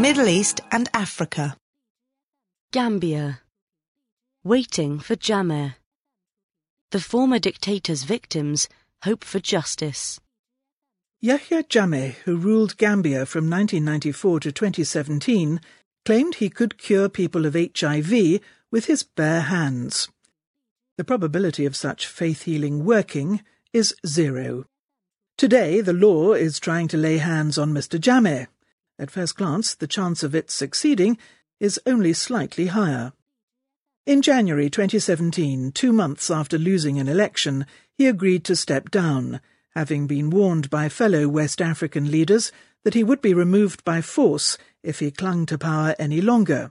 Middle East and Africa. Gambia. Waiting for Jammeh. The former dictator's victims hope for justice. Yahya Jammeh, who ruled Gambia from 1994 to 2017, claimed he could cure people of HIV with his bare hands. The probability of such faith healing working is zero. Today, the law is trying to lay hands on Mr. Jammeh. At first glance, the chance of it succeeding is only slightly higher. In January 2017, two months after losing an election, he agreed to step down, having been warned by fellow West African leaders that he would be removed by force if he clung to power any longer.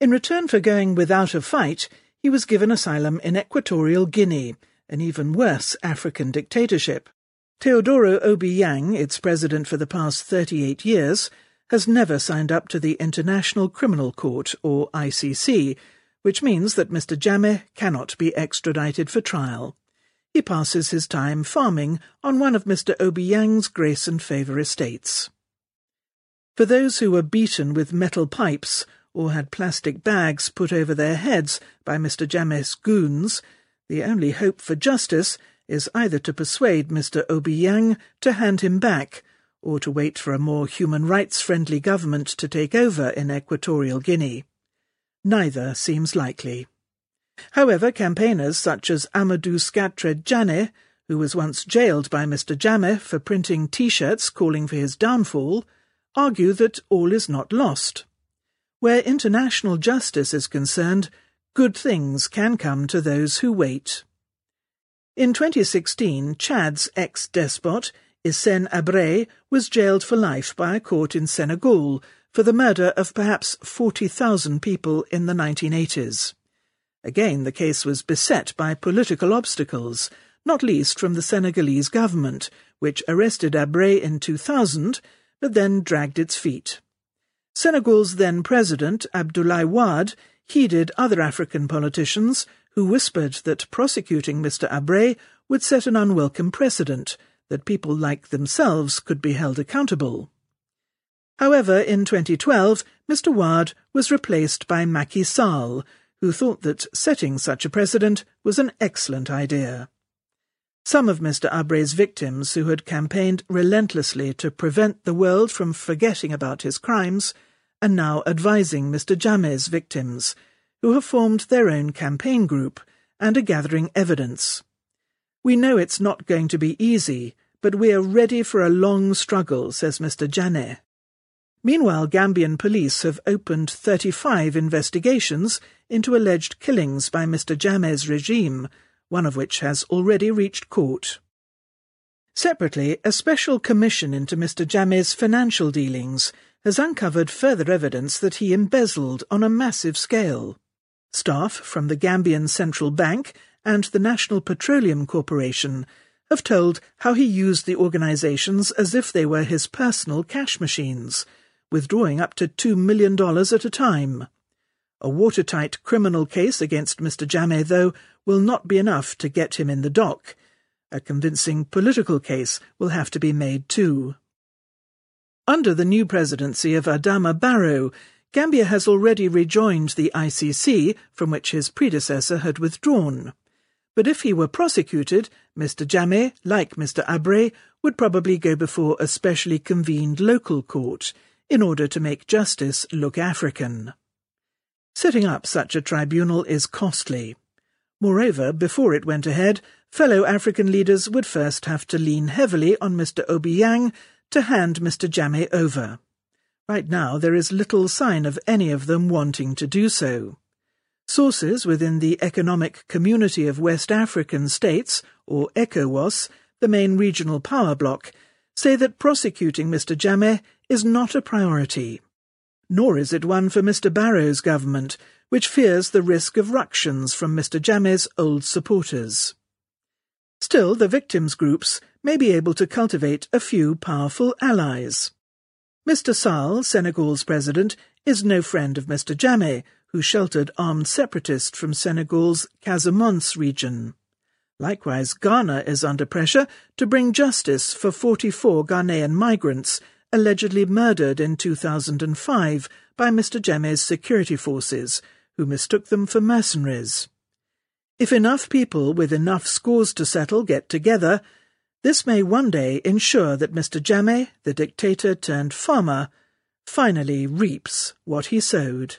In return for going without a fight, he was given asylum in Equatorial Guinea, an even worse African dictatorship. Teodoro Obiang, its president for the past 38 years, has never signed up to the International Criminal Court, or ICC, which means that Mr. Jammeh cannot be extradited for trial. He passes his time farming on one of Mr. Obiang's grace and favour estates. For those who were beaten with metal pipes or had plastic bags put over their heads by Mr. Jammeh's goons, the only hope for justice is either to persuade Mr. Obiang to hand him back, or to wait for a more human rights friendly government to take over in Equatorial Guinea. Neither seems likely. However, campaigners such as Amadou Scattred Janneh, who was once jailed by Mr. Jammeh for printing T-shirts calling for his downfall, argue that all is not lost. Where international justice is concerned, good things can come to those who wait. In 2016, Chad's ex-despot, Hissène Habré, was jailed for life by a court in Senegal for the murder of perhaps 40,000 people in the 1980s. Again, the case was beset by political obstacles, not least from the Senegalese government, which arrested Habré in 2000, but then dragged its feet. Senegal's then president, Abdoulaye Wade, heeded other African politicians who whispered that prosecuting Mr. Habré would set an unwelcome precedent, that people like themselves could be held accountable. However, in 2012, Mr. Wade was replaced by Macky Sall, who thought that setting such a precedent was an excellent idea. Some of Mr. Habré's victims, who had campaigned relentlessly to prevent the world from forgetting about his crimes, are now advising Mr. Jammeh's victims, who have formed their own campaign group and are gathering evidence. We know it's not going to be easy, but we are ready for a long struggle, says Mr. Janneh. Meanwhile, Gambian police have opened 35 investigations into alleged killings by Mr. Jammeh's regime, one of which has already reached court. Separately, a special commission into Mr. Jammeh's financial dealings has uncovered further evidence that he embezzled on a massive scale. Staff from the Gambian Central Bank and the National Petroleum Corporation have told how he used the organizations as if they were his personal cash machines, withdrawing up to $2 million at a time. A watertight criminal case against Mr. Jammeh, though, will not be enough to get him in the dock. A convincing political case will have to be made too. Under the new presidency of Adama Barrow, Gambia has already rejoined the ICC, from which his predecessor had withdrawn. But if he were prosecuted, Mr. Jammeh, like Mr. Habré, would probably go before a specially convened local court in order to make justice look African. Setting up such a tribunal is costly. Moreover, before it went ahead, fellow African leaders would first have to lean heavily on Mr. Obiang to hand Mr. Jammeh over. Right now, there is little sign of any of them wanting to do so. Sources within the Economic Community of West African States, or ECOWAS, the main regional power bloc, say that prosecuting Mr. Jammeh is not a priority. Nor is it one for Mr. Barrow's government, which fears the risk of ructions from Mr. Jammeh's old supporters. Still, the victims' groups may be able to cultivate a few powerful allies. Mr. Sall, Senegal's president, is no friend of Mr. Jammeh, who sheltered armed separatists from Senegal's Casamance region. Likewise, Ghana is under pressure to bring justice for 44 Ghanaian migrants allegedly murdered in 2005 by Mr. Jammeh's security forces, who mistook them for mercenaries. If enough people with enough scores to settle get together, this may one day ensure that Mr. Jammeh, the dictator turned farmer, finally reaps what he sowed.